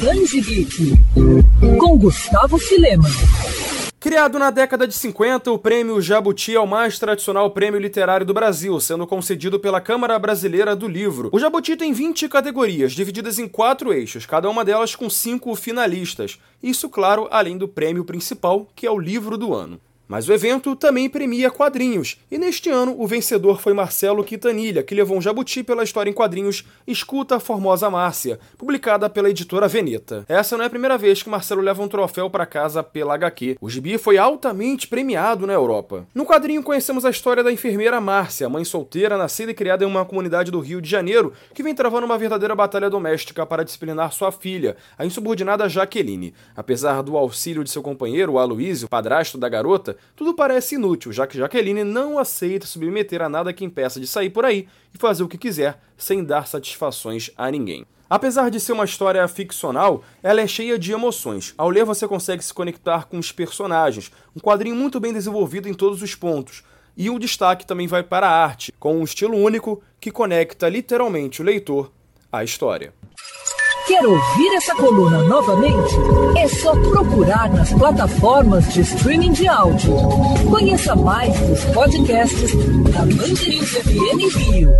Danji Geek, com Gustavo Filema. Criado na década de 50, o prêmio Jabuti é o mais tradicional prêmio literário do Brasil, sendo concedido pela Câmara Brasileira do Livro. O Jabuti tem 20 categorias, divididas em quatro eixos, cada uma delas com cinco finalistas. Isso, claro, além do prêmio principal, que é o livro do ano. Mas o evento também premia quadrinhos, e neste ano o vencedor foi Marcelo Quintanilha, que levou um jabuti pela história em quadrinhos Escuta a Formosa Márcia, publicada pela editora Veneta. Essa não é a primeira vez que Marcelo leva um troféu para casa pela HQ. O gibi foi altamente premiado na Europa. No quadrinho conhecemos a história da enfermeira Márcia, mãe solteira, nascida e criada em uma comunidade do Rio de Janeiro, que vem travando uma verdadeira batalha doméstica para disciplinar sua filha, a insubordinada Jaqueline. Apesar do auxílio de seu companheiro, o Aloysio, padrasto da garota, tudo parece inútil, já que Jaqueline não aceita submeter a nada que impeça de sair por aí e fazer o que quiser sem dar satisfações a ninguém. Apesar de ser uma história ficcional, ela é cheia de emoções. Ao ler, você consegue se conectar com os personagens, um quadrinho muito bem desenvolvido em todos os pontos. E o destaque também vai para a arte, com um estilo único que conecta literalmente o leitor à história. Quer ouvir essa coluna novamente? É só procurar nas plataformas de streaming de áudio. Conheça mais dos podcasts da Mandirinhos FM Rio.